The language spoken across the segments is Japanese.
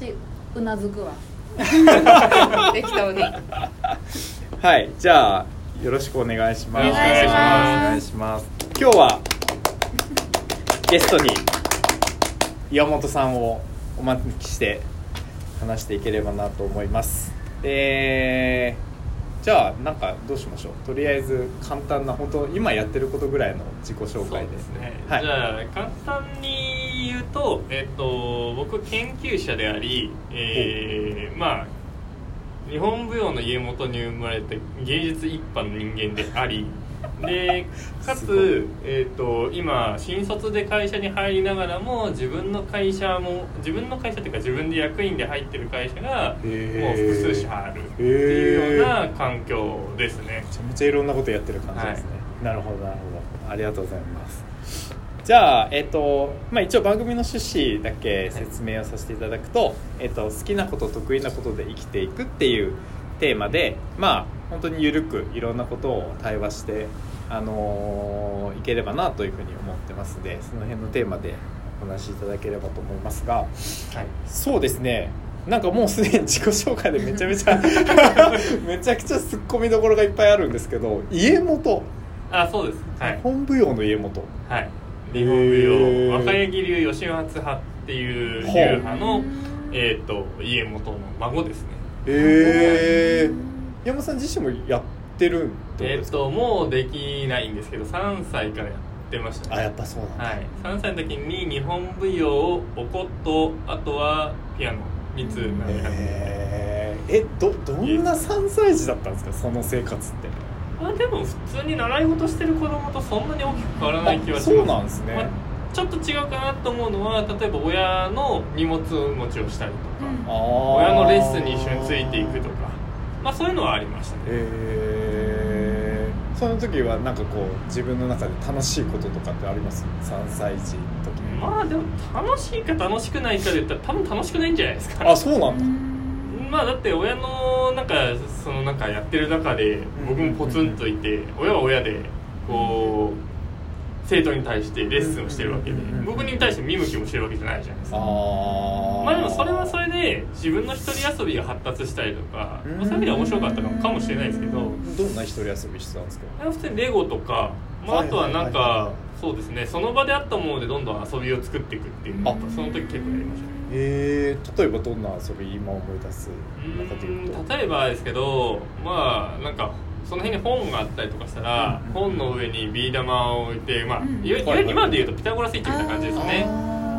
私うなずくわ。適当に。はいじゃあよろしくお願いします。お願いします。お願いします今日はゲストに岩本さんをお招きして話していければなと思います。えーじゃあなんかどうしましょう。とりあえず簡単な本当今やってることぐらいの自己紹介ですね、はい。じゃあ簡単に言うと,、えっと僕研究者であり、えーまあ日本舞踊の家元に生まれた芸術一派の人間であり でかつ、えー、と今新卒で会社に入りながらも自分の会社も自分の会社っていうか自分で役員で入ってる会社がもう複数社あるっていうような環境ですね。めちゃめちゃいろんなことやってる感じですね、なるほどなるほど。ありがとうございますじゃあえっ、とまあ一応番組の趣旨だけ説明をさせていただくと、えっと好きなこと得意なことで生きていくっていうテーマでまあ本当に緩くいろんなことを対話してあのーいければなというふうに思ってますのでその辺のテーマでお話しいただければと思いますがはい。そうですね。なんかもうすでに自己紹介でめちゃめちゃ めちゃくちゃツッコミどころがいっぱいあるんですけど家元。あそうです。はい。本舞踊の家元。はい日本舞へ踊ー。若柳流吉松派っていう流派の、えー、と家元の孫ですね。へえ山本さん自身もやってるってことえっ、ですか、ともうできないんですけど3歳からやってましたね。あやっぱそうなんだ、はい。3歳の時に日本舞踊お琴あとはピアノ3つへー。えどどんな3歳児だったんですか？その生活ってあでも普通に習い事してる子供とそんなに大きく変わらない気はします。そうなんですね、まあちょっと違うかなと思うのは例えば親の荷物持ちをしたりとか、あー。親のレッスンに一緒についていくとかまあそういうのはありましたね。へえその時はなんかこう自分の中で楽しいこととかってあります？3歳児の時に。まあでも楽しいか楽しくないかで言ったら多分楽しくないんじゃないですか。あそうなんだまあだって親のなんかそのなんかやってる中で僕もポツンといて親は親でこう生徒に対してレッスンをしてるわけでうん僕に対して見向きもしてるわけじゃないじゃないですあかー。まあでもそれはそれで自分の一人遊びが発達したりとか、そういう意味では面白かったのかもしれないですけどどんな一人遊びしてたんですか？普通にレゴとか、まあ、あとはなんかはそうですねその場であったものでどんどん遊びを作っていくっていうのその時結構やりましたねえー、例えばどんな遊び今思い出す？う中で例えばですけどまあなんかその辺に本があったりとかしたら、うん。本の上にビー玉を置いてまあ、うん。いわいわゆる今で言うとピタゴラスイッチみたいな感じですね。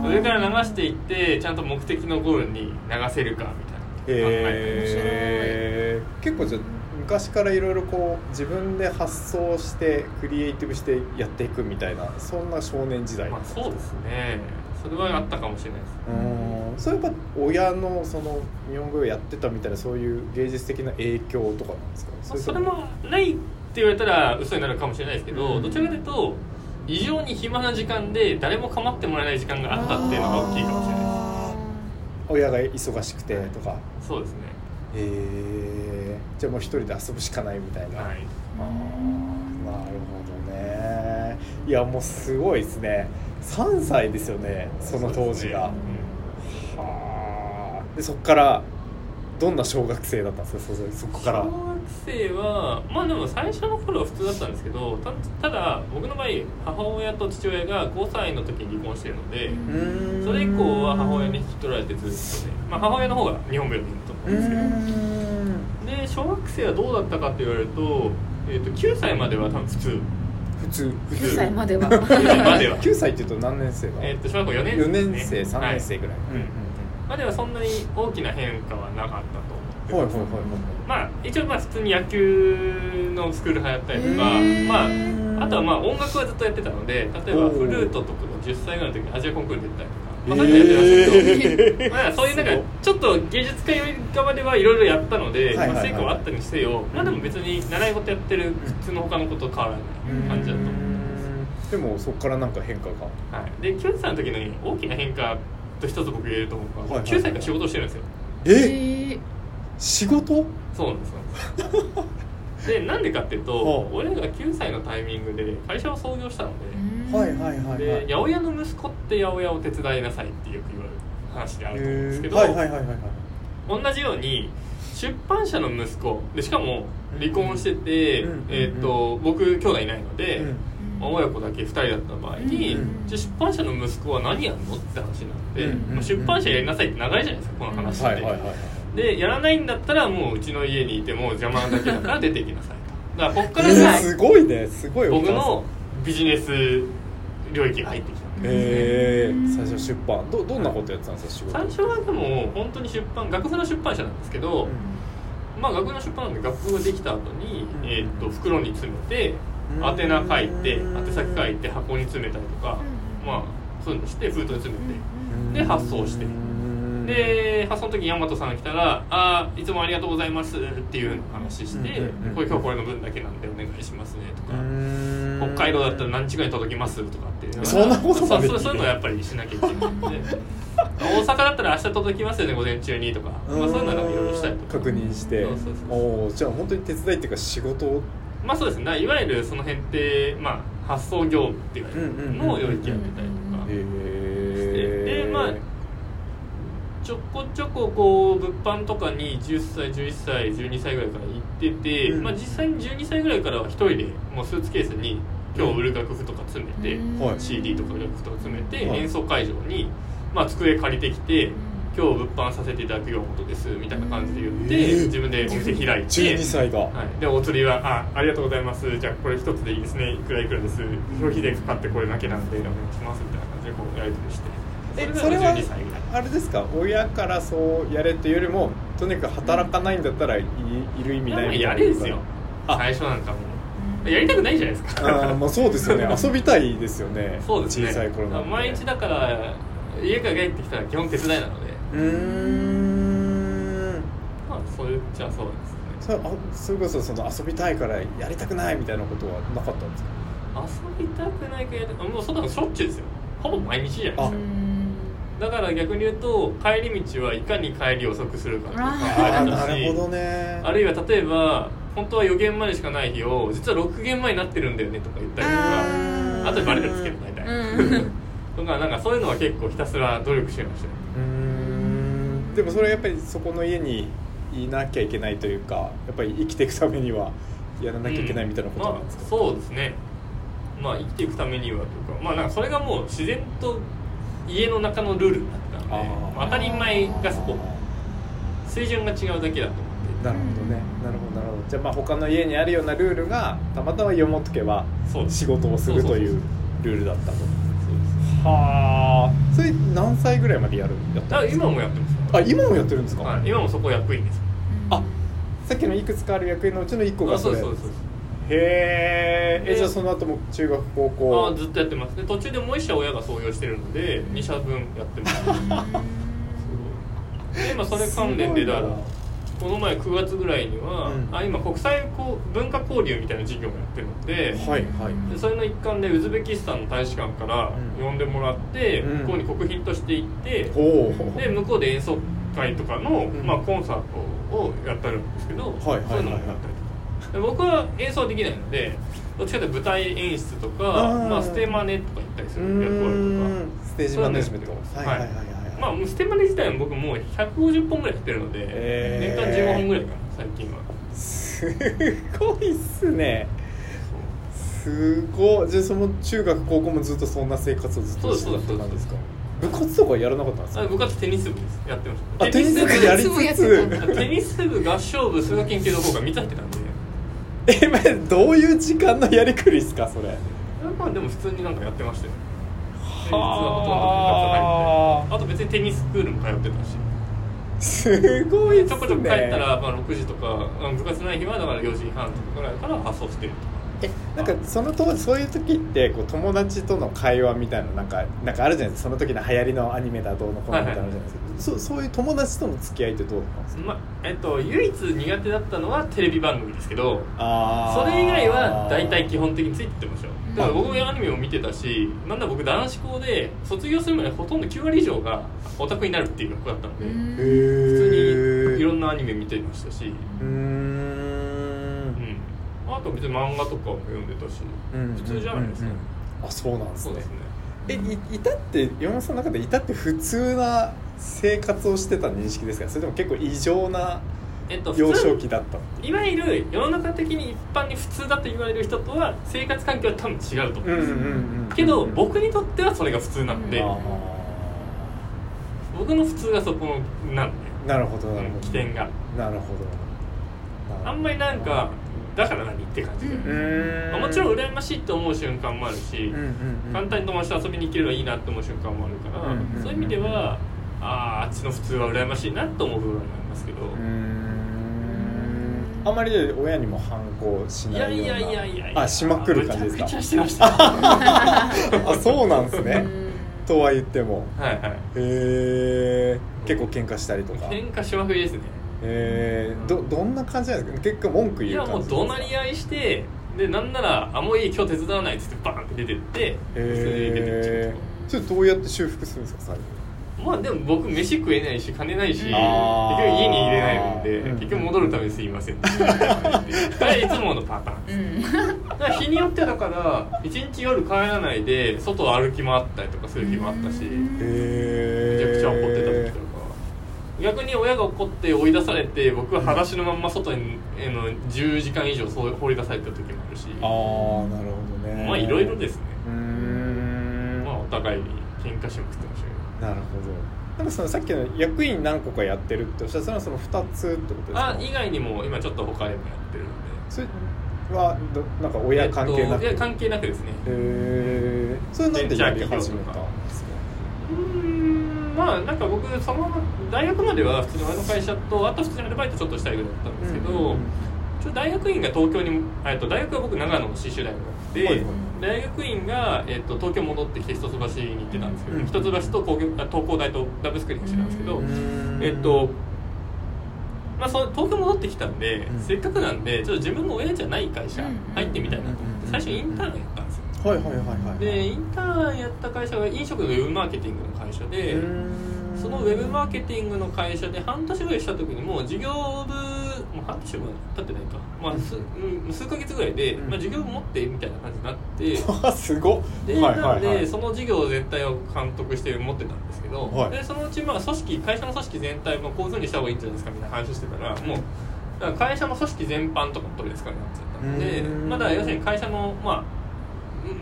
上から流していってちゃんと目的のゴールに流せるかみたいな考えー、結構じゃあ昔からいろいろこう自分で発想してクリエイティブしてやっていくみたいなそんな少年時代まあそうですねそれはあったかもしれないです。うん。それやっぱ親のその日本語をやってたみたいなそういう芸術的な影響とかなんですか？まあそれもないって言われたら嘘になるかもしれないですけど、うん。どちらかというと異常に暇な時間で誰も構ってもらえない時間があったっていうのが大きいかもしれないあー親が忙しくてとか？ですそうですね。えー、じゃあもう一人で遊ぶしかないみたいな、はい。あー。なるほどね。いやもうすごいですね3歳ですよねその当時が、はあ。でそこからどんな小学生だったんですか？そそこから。小学生はまあでも最初の頃は普通だったんですけどたただ僕の場合母親と父親が5歳の時に離婚してるので、それ以降は母親に引き取られてずっとね、まあ、母親の方が日本舞踊でいると思うんですけど、で小学生はどうだったかって言われると,、えー、と9歳までは多分普通普通。普9歳までは。9歳までは。9歳っていうと何年生が、えー、と小学校4年生4ですね。年生3年生ぐらい、はいうんうんまではそんなに大きな変化はなかったと思ってうんはいはいはいまあ一応まあ普通に野球のスクール流行ったりとか、まああとはまあ音楽はずっとやってたので例えばフルートとか10歳ぐらいの時にアジアコンクール出たりとか、まあ、そういうのやってましたけど、えーまあ、そういうなんかちょっと芸術家側ではいろいろやったので、まあ、成果はあったにせよ、まあ、でも別に習い事やってる普通の他のことと変わらない感じだと思う、でもそこからなんか変化が。はい、で9歳の時に大きな変化と一つ僕言えると思うのは、はいはい9歳から仕事をしてるんですよ。え？え仕事？そうなんですそうなんでなんでかっていうとはあ俺が9歳のタイミングで会社を創業したので、はいはいで八百屋の息子って八百屋を手伝いなさいってよく言われる話であると思うんですけど、はいはいはいはいはい。同じように出版社の息子でしかも離婚してて、うんえー、と僕兄弟いないので、うん。まあ親子だけ2人だった場合に、うんじゃあ出版社の息子は何やんのって話になって、うんまあ出版社やりなさいって長いじゃないですかこの話って、はいはいはいはい。でやらないんだったらもううちの家にいても邪魔なだけだから出ていきなさいと。だからこっからえーがすごいね。すごい僕のビジネス領域が入ってきた。えー、最初出版。どどんなことやってたんですか仕事？最初はでも本当に出版楽譜の出版社なんですけど、まあ楽譜の出版なんで楽譜ができた後に、うん。えー、と袋に詰めてうん。宛名書いてうん宛先書いて箱に詰めたりとか、まあそういうのして封筒に詰めて、で発送して。うん。で発送の時に大和さんが来たら「ああいつもありがとうございます」っていう話してうんうんうん「これ今日これの分だけなんでお願いしますね」とか。うん「北海道だったら何時間に届きます」とかってそんなことまで。そうそうそういうのをやっぱりしなきゃいけない。んで大阪だったら明日届きますよね午前中にとか、まあ、そういうのをいろいろしたりとか。確認して。そうそうそうおおじゃあ本当に手伝いっていうか仕事を。まあそうですね。いわゆるその辺って、まあ、発送業務って言われるのを領域やってたりとか、へえでまあちょこちょここう物販とかに10歳11歳12歳ぐらいから行ってて、うん。まあ、実際に12歳ぐらいからは一人でもうスーツケースに今日売る楽譜とか詰めて、はい。CD とか楽譜とか詰めて、はい。演奏会場に、まあ、机借りてきて今日物販させていただくようなことですみたいな感じで言って、えー。自分でお店開いて12歳が、はい、でお釣りはあ「ありがとうございます。じゃあこれ一つでいいですね。いくらいくらです。消費税かかってこれだけなんでお願いします」みたいな感じでこうやり取りして。えそれは12歳ぐらい。あれですか親からそうやれというよりもとにかく働かないんだったらいいる意味ないみたいなやれですよ。あ。最初なんかもうやりたくないじゃないですか。あーまあそうですよね。遊びたいですよね。そうですね。小さい頃なんで。毎日だから家から帰ってきたら基本手伝いなので。うーん。まあそう言っちゃそうですね。それあそれこそその遊びたいからやりたくないみたいなことはなかったんですか？遊びたくないかやりたくもうそんなのしょっちゅうですよ。ほぼ毎日じゃないですか。だから逆に言うと帰り道はいかに帰りを遅くするかとかああー。あったしなるほどね。あるいは例えば本当は予言までしかない日を実は6限前になってるんだよねとか言ったりとかあとでバレるんですけど大体、うん。とかなんかそういうのは結構ひたすら努力してましたねうーん。でもそれはやっぱりそこの家にいなきゃいけないというかやっぱり生きていくためにはやらなきゃいけないみたいなことなんですか、まあ、そうですね。まあ生きていくためにはというかまあなんかそれがもう自然と家の中のルールになってたので当たり前がそこ。水準が違うだけだと思って。なるほどねじゃあまあ他の家にあるようなルールがたまたま読もうとけば仕事をするというルールだったと。はあ。それ何歳ぐらいまでやるやったんですか？今もやってますあ今もやってるんですか、はい、今もそこ役員です。あさっきのいくつかある役員のうちの1個があそれ。そうそうそうへーえじゃあその後も中学高校。あずっとやってます。で途中でもう一社親が創業してるので2社分やってます。今それ関連でだからこの前9月ぐらいには、うん。あ今国際こう文化交流みたいな事業もやってるので,、はいはい。でそれの一環でウズベキスタンの大使館からうん。呼んでもらって、うん。向こうに国賓として行って、ほうで向こうで演奏会とかの、ん。まあ、コンサートをやってるんですけど、はいはいはい。そういうのもやったりとか。で僕は演奏できないのでどっちかというと舞台演出とかまあ、ステマネとか行ったりすうる役割とか。ステージマネジメント。はいはいはいまあもうステマネ自体も僕もう150本ぐらいやってるので、へー。年間15本ぐらいかな最近は。すごいっすね。すごい。じゃあその中学高校もずっとそんな生活をずっとしてたって感じですか？部活とかやらなかったんですか？あ部活テニス部です。やってました。あテニス部やりつつ。テニス部合唱部数学研究の方が3つ入ってたんでえまあどういう時間のやりくりですかそれまあでも普通になんかやってましたよ平日ははほとんど部活入ってあと別にテニススクールも通ってたし。すごいっすね。ちょこちょこ帰ったら、まあ、6時とかあ部活ない日はだから4時半とかぐらいから発送してると。かえなんかその当時そういう時ってこう友達との会話みたいななんかなんかあるじゃないですか。その時の流行りのアニメだどうのこうのみたいなのあるじゃないですか、そそういう友達との付き合いってどうだったんですかまあえっと唯一苦手だったのはテレビ番組ですけどあそれ以外は大体基本的についてってましたよだから僕もアニメも見てたしなんだ僕男子校で卒業するまでほとんど9割以上がオタクになるっていう学校だったので、へ普え通にいろんなアニメ見てましたし、うーん。うん、あと別に漫画とかも読んでたし、うん。普通じゃないですか、うんうん。あそうなんですね。そうですね。えいいたって山本さんの中でいたって普通な生活をしてた認識ですか？それとも結構異常なえっと幼少期だった。いわゆる世の中的に一般に普通だと言われる人とは生活環境は多分違うと思う。んですよ、けど僕にとってはそれが普通なんで。あ僕の普通がそこなんで。ーなるほどなるほど。起点が。なるほど。あんまりなんかだから何って感じまあもちろん羨ましいって思う瞬間もあるし、うんうんうん。簡単に友達と遊びに行ければいいなって思う瞬間もあるから、うんうんうんそういう意味ではあああっちの普通は羨ましいなと思う部分はありますけど、あまり親にも反抗しいないような。やいやいやいやいや。あしまくる感じですか？めちゃくちゃしてました。あそうなんですね。うん。とは言っても。はいはい。へえ結構喧嘩したりとか。喧嘩しまくりですね。えー、どどんな感じなんですか？結構文句いや言う感じもう怒鳴り合いしてでなんなら「あもういい今日手伝わない」っつってバーンって出てってへえそれどうやって修復するんですか最後？まあでも僕飯食えないし金ないし結局家に入れないのでうん。結局戻るためにすいません。これいつものパターンうん。だから日によってはだから一日夜帰らないで外を歩き回ったりとかする日もあったしめへえちゃくちゃ怒ってた時とか。逆に親が怒って追い出されて僕は裸足のまんま外にえーの10時間以上そう放り出された時もあるし。ああなるほどね。まあいろいろですね。まあお互いに喧嘩しまくってましたなるほど。なんかそのさっきの役員何個かやってるっておっしゃったのはその2つってことですか？あ以外にも今ちょっと他でもやってるので。それはどなんか親関係なく、えっと関係なくですね。へえそれなんでやり始めたんですか？うーんまあなんか僕そのまま大学までは普通に親の会社とあと普通にアルバイトちょっとしたいぐらいだったんですけど、うんうんうん。ちょっと大学院が東京に、えっと、大学は僕長野の信州大学で、はいはい大学院が、えっと、東京戻ってきて一橋に行ってたんですけど、うん。一橋と工業あ東工大とダブルスクリーンしてたんですけど、うーん。えっとまあ、その東京戻ってきたんで、うん。せっかくなんでちょっと自分の親じゃない会社入ってみたいなと。思ってうん最初インターンやったんですよ。はいはいはいはいでインターンやった会社が飲食のウェブマーケティングの会社で、そのウェブマーケティングの会社で半年ぐらいした時にもう事業部もう半年も経ってないか、まあ数うん数ヶ月ぐらいで、うん。まあ、事業部持ってみたいな感じになって。あすごっ。で、はいなのではい。はいその事業全体を監督して持ってたんですけど、はい。でそのうちまあ組織会社の組織全体もこういうふうにした方がいいんじゃないですかみたいな話をしてたらもう会社の組織全般とかも取り扱いになっちゃったのでうん。まあだ要するに会社のまあ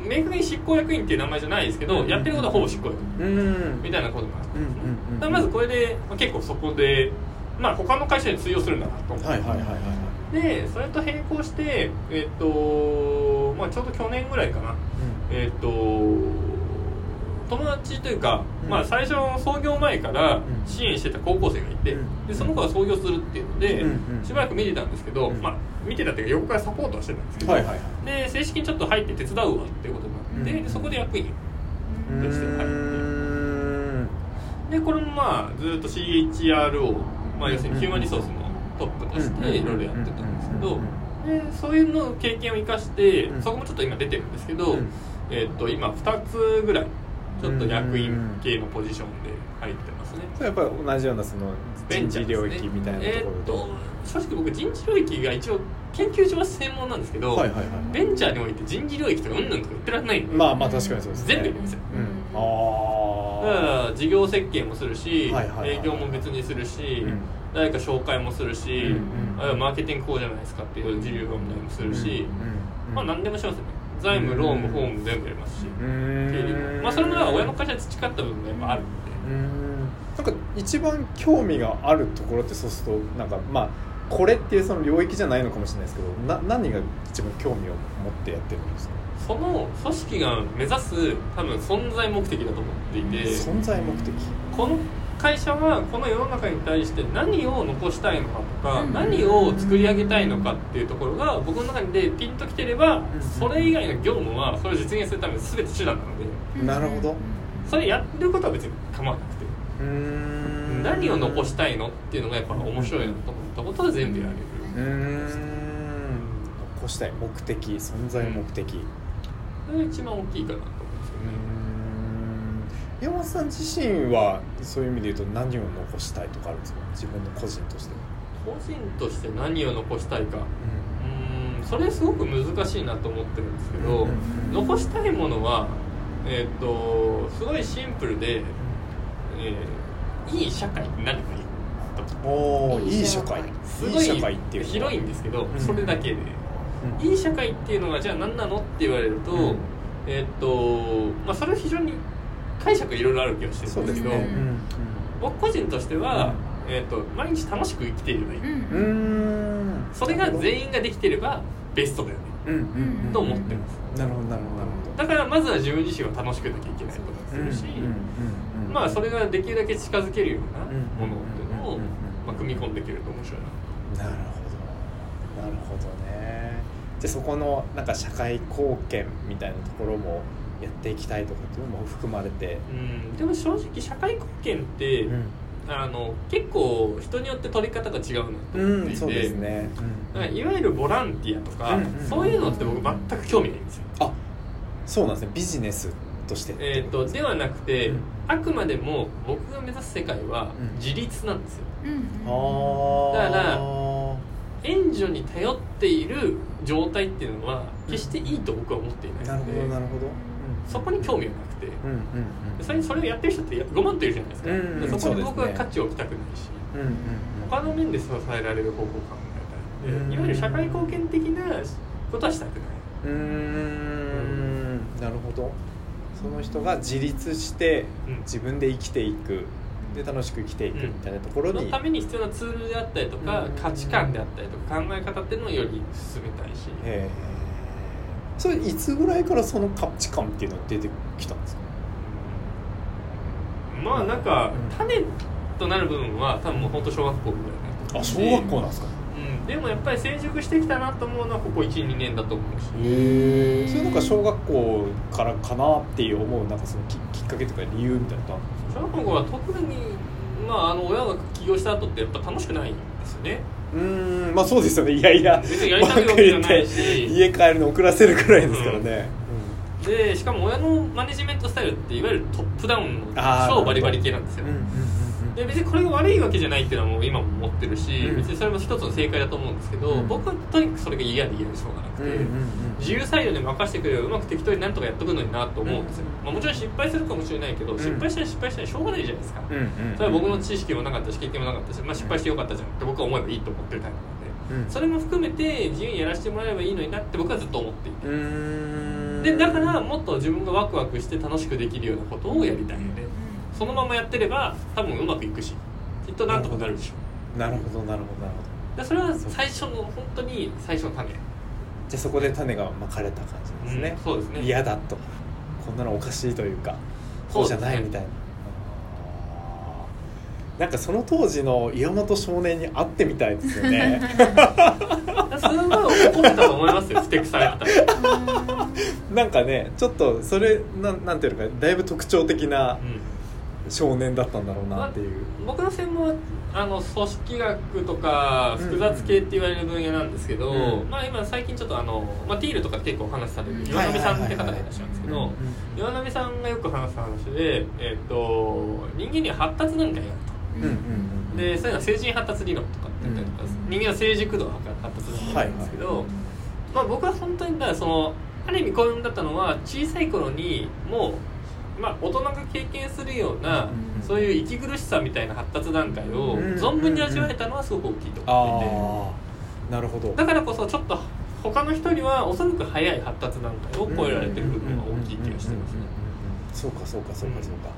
明確に執行役員っていう名前じゃないですけど、やってることはほぼ執行役員みたいなことがあったんですね、うんうんうんだまずこれで、まあ、結構そこで、まあ、他の会社に通用するんだなと思って、はいはいはいはいはい。でそれと並行して、えっとまあ、ちょうど去年ぐらいかな、えっと友達というか、うん。まあ、最初の創業前からん。支援してた高校生がいて、うん。でその子が創業するっていうので、うんうんしばらく見てたんですけど、うん。まあ、見てたっていうか横からサポートはしてたんですけど、はいはいはい。で正式にちょっと入って手伝うわっていうことになって、うん。でそこで役員うとして入って。でこれもまあずっと CHRO、まあ、要するにヒューマンリソースのトップとしていろいろやってたんですけどでそういうの経験を生かして、うんそこもちょっと今出てるんですけど、うんえっと今2つぐらいちょっと役員系のポジションで入ってますね。それやっぱり同じようなその人事領域みたいなところえーっとと正直僕人事領域が一応研究所は専門なんですけど、はいはいはいベンチャーにおいて人事領域とかうんぬんとか言ってられないんで、まあまあ確かにそうですね全部いるんですようんだあから事業設計もするし、営業も別にするし、うん。誰か紹介もするし、あるいはマーケティングこうじゃないですかっていう事業論題もするし、うんまあ何でもしますよね。財務労務法務全部やりますし、経理も。まあそれもだから親の会社で培った部分がやっぱあるんで、なんか一番興味があるところってそうするとなんかまあこれっていうその領域じゃないのかもしれないですけどな何が一番興味を持ってやってるんですか？その組織が目指す多分存在目的だと思っていて存在目的？この会社はこの世の中に対して何を残したいのかとか、うん。何を作り上げたいのかっていうところが僕の中でピンときてれば、ん。それ以外の業務はそれを実現するために全て手段なのでなるほど。それやることは別に構わなくて、うーん。何を残したいのっていうのがやっぱ面白いなと思ったことは全部やれる、うーん。残したい目的存在目的。うそれが一番大きいかなと思うんですよね、山本さん自身はそういう意味で言うと何を残したいとかあるんですか？自分の個人として。個人として何を残したいか。うーんそれすごく難しいなと思ってるんですけど、うん残したいものはえーっとすごいシンプルで、えーいい社会になればいい。とおおいい社会。すごいいい社会っていう広いんですけど、うん。それだけで、うん。いい社会っていうのがじゃあ何なのって言われると、うん。えーっとまあそれは非常に解釈いろいろある気がしてるんですけどですね。うん。僕個人としては、えーっと毎日楽しく生きていればいい、それが全員ができていればベストだよね。と思ってます。なるほどなるほどなるほど。だからまずは自分自身は楽しくなきゃいけないことにするし、うんうんうんまあそれができるだけ近づけるようなうん。ものまあ、組み込んでいけると面白いな。なるほど。なるほどね。じゃあそこのなんか社会貢献みたいなところもやっていきたいとかっていうのも含まれて、うん。でも正直社会貢献って、あの結構人によって取り方が違うなと思っていて、そうですね、いわゆるボランティアとか、うんうん。そういうのって僕全く興味ないんですよ、あそうなんですね。ビジネスとしてえー、とではなくて、うんあくまでも僕が目指す世界はうん。自立なんですよ。うんああだから援助に頼っている状態っていうのは決していいと僕は思っていないなるほのでどなるほど、そこに興味がなくて。うんうんうん。でそれそれをやってる人って5万といるじゃないですか、うんうん。でそこに僕は価値を置きたくないし、うんうん他の面で支えられる方法を考えたいのうんでいわゆる社会貢献的なことはしたくない。うんうーん。なるほどその人が自立してうん。自分で生きていく。で楽しく生きていくみたいなところに、そのために必要なツールであったりとか、うん。価値観であったりとか考え方っていうのをより進めたいし。へえ。それいつぐらいからその価値観っていうのは出てきたんですか？まあなんかうん。種となる部分は多分もう本当小学校ぐらいあ小学校なんですか？うん、でもやっぱり成熟してきたなと思うのはここ12年だと思うし。へえそれなんか小学校からかなっていう思うなんかそのききっかけとか理由みたいなのあるんですか小学校は特にまああの親が起業した後ってやっぱ楽しくないんですよね。うーんまあそうですよね。いやいや。別にやりたいわけじゃないし家帰るの遅らせるくらいですからね、でしかも親のマネジメントスタイルっていわゆるトップダウンの超バリバリ系なんですよ。うんうんうんうんで別にこれが悪いわけじゃないっていうのはもう今も思ってるし、うん。別にそれも一つの正解だと思うんですけど、うん。僕はとにかくそれが嫌で嫌でしょうがなくて、自由サイドで任せてくれればうまく適当になんとかやっとくのになと思うん。ですよ、まあ、もちろん失敗するかもしれないけど、ん。失敗したら失敗したらしょうがないじゃないですか、それは僕の知識もなかったし経験もなかったし、まあ、失敗してよかったじゃんって僕は思えばいいと思ってるタイプなんで、うん。それも含めて自由にやらせてもらえばいいのになって僕はずっと思っていて。でだからもっと自分がワクワクして楽しくできるようなことをやりたい。のでそのままやってれば多分うまくいくしきっとなんとかなるでしょ。うなるほどなるほどなるほど。でそれは最初の本当に最初の種。じゃあそこで種がまかれた感じですね、うんそうですね。嫌だと。こんなのおかしいというかこうじゃないみたいな、あー。なんかその当時の岩本少年に会ってみたいですよね。すごい怒ってたと思いますよふてくされてた。ら、なんかねちょっとそれなんなんていうのかだいぶ特徴的な少年だったんだろうなっていう、僕の専門はあの組織学とか複雑系って言われる分野なんですけど、うんまあ、今最近ちょっとあの、まあ、ティールとかで結構お話しされるん。岩波さんって方がいらっしゃるんですけどうんうん岩波さんがよく話す話で、えっと人間には発達段階があるうんうんうんとでそういうのは成人発達理論とかって言ったりとか、うん人間は成熟度を測る発達段階なんですけど、はいはい。まあ、僕は本当にだそのある意味幸運だったのは小さい頃にもう、まあ、大人が経験するような、うん。そういう息苦しさみたいな発達段階をうん。存分に味わえたのはすごく大きいと思っていて、なるほど。だからこそちょっと他の人にはおそらく早い発達段階を超えられてる部分が大きい気がしてますね。そうかそうかそうかそうか、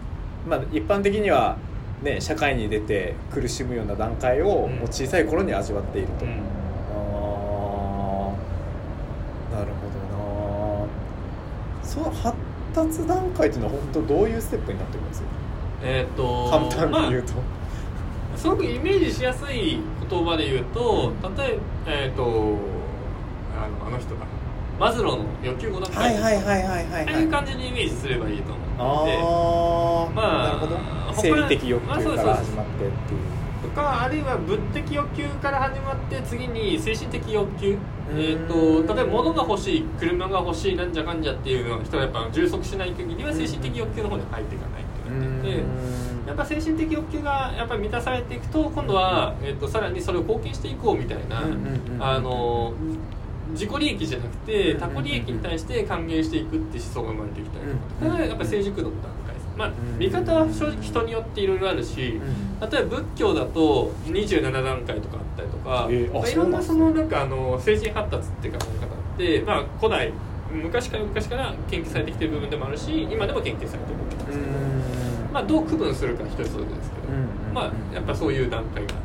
まあ一般的にはね社会に出て苦しむような段階をもう小さい頃に味わっていると、うん達段階っていうのは本当どういうステップになってるんですか？えー、と簡単に言うと、まあ、すごくイメージしやすい言葉で言うと例えば、えー、とあのあの人だマズローの欲求5段階はいはいはいはいはいああはいいう感じにイメージすればいいと思って。ああ、まあなるほど。他生理的欲求から始まってっていう。とかあるいは物的欲求から始まって次に精神的欲求、えー、と例えば物が欲しい車が欲しいなんじゃかんじゃっていうのは人はやっぱ充足しない限りは精神的欲求の方に入っていかないって言われていて。やっぱ精神的欲求がやっぱり満たされていくと今度は、えー、とさらにそれを貢献していこうみたいな、あの自己利益じゃなくて他己利益に対して還元していくって思想が生まれてきたりとか、うんこれがやっぱり成熟度の段まあん。見方は正直人によっていろいろあるし、例えば仏教だと27段階とかあったりとか、えーあまあ、いろんなそのなんかあの精神発達っていう考え方って、まあ、古代昔から昔から研究されてきてる部分でもあるし今でも研究されてる部分です。けど、まあ、どう区分するか一つですけど、うんまあやっぱそういう段階がある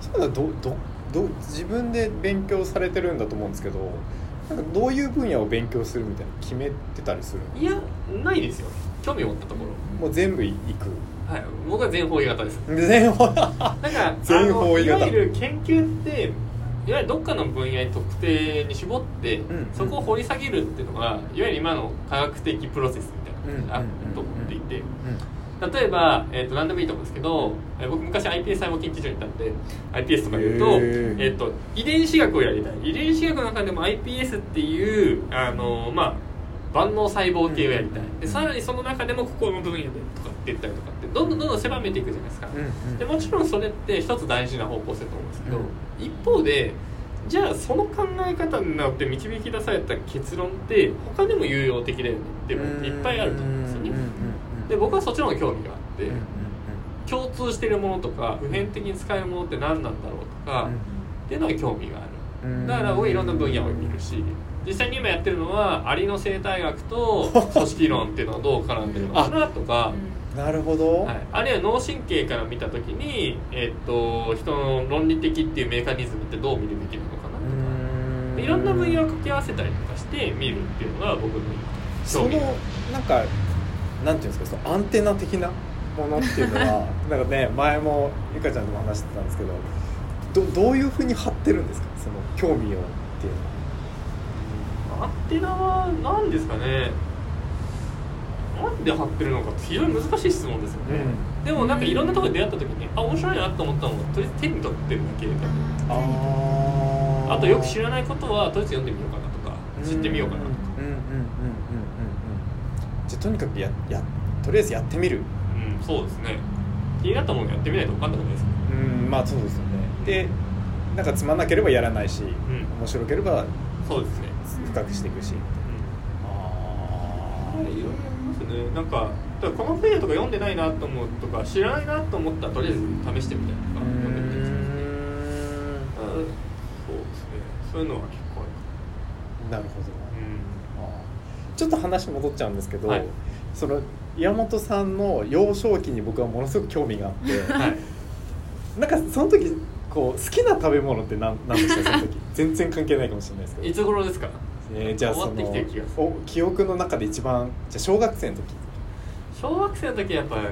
そうだどどど自分で勉強されてるんだと思うんですけどなんかどういう分野を勉強するみたいな決めてたりするいやないですよ。興味を持ったところ。もう全部いく？はい。僕は全方位型です。全部だから全方位型。いわゆる研究っていわゆるどっかの分野に特定に絞って、んそこを掘り下げるっていうのがいわゆる今の科学的プロセスみたいなのがあると思っていて、例えば、えー、と何でもいいと思うんですけど、えー僕昔 iPS 細胞研究所にいたんで iPS とか言うと,、えー、と遺伝子学をやりたい。遺伝子学の中でも iPS っていうあのまあ万能細胞系をやりたい。でさらにその中でもここの分野でとかって言ったりとかってどんどんどんどん狭めていくじゃないですか、でもちろんそれって一つ大事な方向性だと思うんですけど、うん。一方でじゃあその考え方によって導き出された結論って他でも有用的だよねっていっぱいあると思うんですよねで僕はそっちの方が興味があって、共通してるものとか普遍的に使えるものって何なんだろうとか、っていうのが興味がある。だから僕はいろんな分野を見るし実際に今やってるのはアリの生態学と 組織論っていうのがどう絡んでるのかなとか、なるほど、はい、あるいは脳神経から見た時に、えっと人の論理的っていうメカニズムってどう見るべきなのかなとかでいろんな分野を掛け合わせたりとかして見るっていうのが僕のその興味なんかなんていうんですかそのアンテナ的なものっていうのは なんかね前もゆかちゃんとも話してたんですけどどどういうふうに張ってるんですか？その興味をっていうのは。アンテナは何ですかね？なんで張ってるのかって非常に難しい質問ですよね、でもなんかいろんなところで出会った時にあ面白いなと思ったのをとりあえず手に取ってるだけでああとよく知らないことはとりあえず読んでみようかなとか知ってみようかなとかうんうんうんうんうんうんじゃあとにかくややとりあえずやってみる。うんそうですね。気になったものやってみないと分かんなくないですか？うんまあそうですよね。でなんかつまんなければやらないし、ん。面白ければそうですね。深くしていくし、あうん。いろいろありますね。なんかこの分野とか読んでないなと思うとか知らないなと思ったらとりあえず試してみたりとか読ん。でみたりしますね。うん。そうですね。そういうのは結構あるなるほどちょっと話戻っちゃうんですけど、はい。その岩本さんの幼少期に僕はものすごく興味があってん はい。なんかその時こう好きな食べ物って何何でしたその時？全然関係ないかもしれないですけど。いつ頃ですか？えーじゃあそのお記憶の中で一番じゃあ小学生の時。小学生の時はやっぱり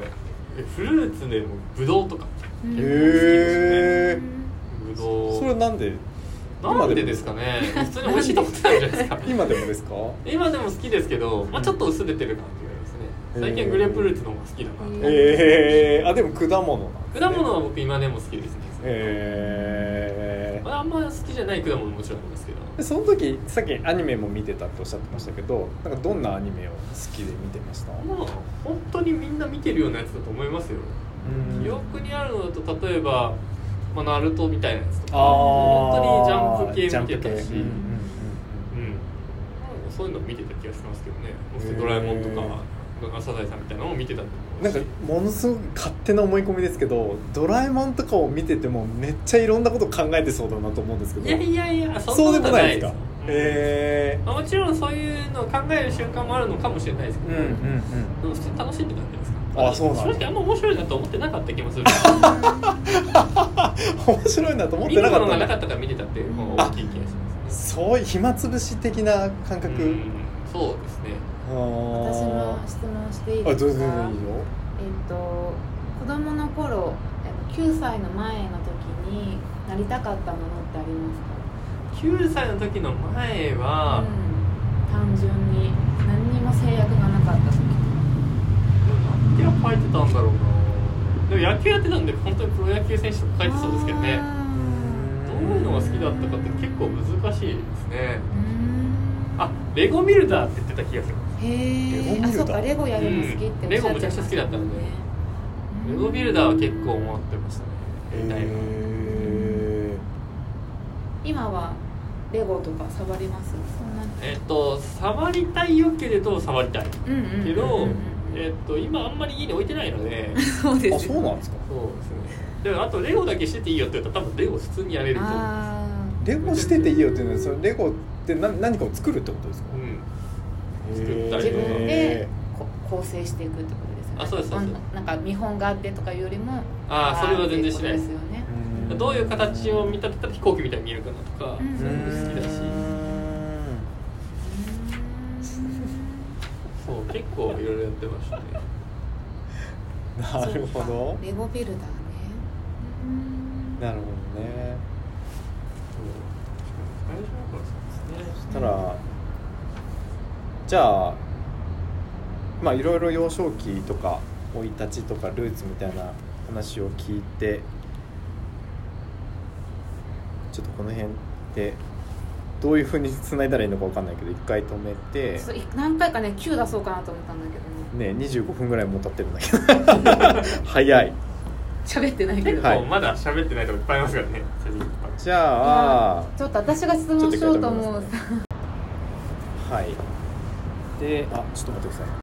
フルーツでもブドウとか。へえブドウそれはなんで？なんでですかね。普通に美味しいと思ってたんじゃないですか。今でもですか？今でも好きですけど、まあ、ちょっと薄れてる感じがありますね。最近はグレープフルーツの方が好きだなと、えー、あでも果物なんです、ね、果物は僕今でも好きですね、えー。まあ、あんま好きじゃない果物ももちろんありますけど。でその時さっきアニメも見てたっておっしゃってましたけどなんかどんなアニメを好きで見てました？まあ本当にみんな見てるようなやつだと思いますよ。うん。記憶にあるのだと例えば、まあ、ナルトみたいなやつとか。あ本当にジャンプ系見てたし。系。うん。うんうんうんそういうの見てた気がしますけどね。そしてドラえもんとかサザエさんみたいなのも見てたと思うし。なんかものすごく勝手な思い込みですけどドラえもんとかを見ててもめっちゃいろんなこと考えてそうだなと思うんですけど。いやいやいやそそうんでもないですか？うん。えまあ、もちろんそういうのを考える瞬間もあるのかもしれないですけど、ー、うんうんうん。でも普通に楽しいって感じですかあそうなんだ。正直あんま面白いなと思ってなかった気もする 面白いなと思っ見てなかったるものがなかったから見てたっていう大きい気がしますねそういう暇つぶし的な感覚、うん。そうですね私も質問していいですかあどうぞどうぞいいよえっ、と子供の頃えっと9歳の前の時になりたかったものってありますか？9歳の時の前は、うん、単純に何にも制約がなかった時何や書いてたんだろうな。でも野球やってたんで本当にプロ野球選手とか書いてそうですけどね。どういうのが好きだったかって結構難しいですね。あレゴビルダーって言ってた気がする。へえレゴビルダー。あそっかレゴやるの好きってうんレゴめちゃくちゃ好きだったので。レゴビルダーは結構思ってましたね。やりたいなへ今はレゴとか触ります？えっと触りたい欲求で言うと触りたい。うんうんうんうん。けど、えっと今あんまり家に置いてないので。そうですあそうなんですか？そうですね。でもあとレゴだけしてていいよって言ったら多分レゴ普通にやれると思う。あレゴしてていいよっていうのはそのレゴって何何かを作るってことですか？うん。作ったー自りとか。分でこ構成していくってことですよね。あそうですそうです。なんか見本があってとかいうよりもあーそれは全然しないです。よねうん。どういう形を見立てたら飛行機みたいに見えるかなとか、うん。そういうの好きだしそう結構いろいろやってましたね。なるほど。レゴビルダーね。うんなるほどね。そう。ですねそしたらじゃあまあいろいろ幼少期とか生い立ちとかルーツみたいな話を聞いてちょっとこの辺でどういうふうに繋いだらいいのか分かんないけど一回止めて。そう何回かね9出そうかなと思ったんだけどね。ね25分ぐらいもう経ってるんだけど。早い。喋ってないけど、はい。まだ喋ってないとこいっぱいありますからね。それでいっぱいじゃあちょっと私が質問しようと思う。ちょっと一回止めますはい。であちょっと待ってください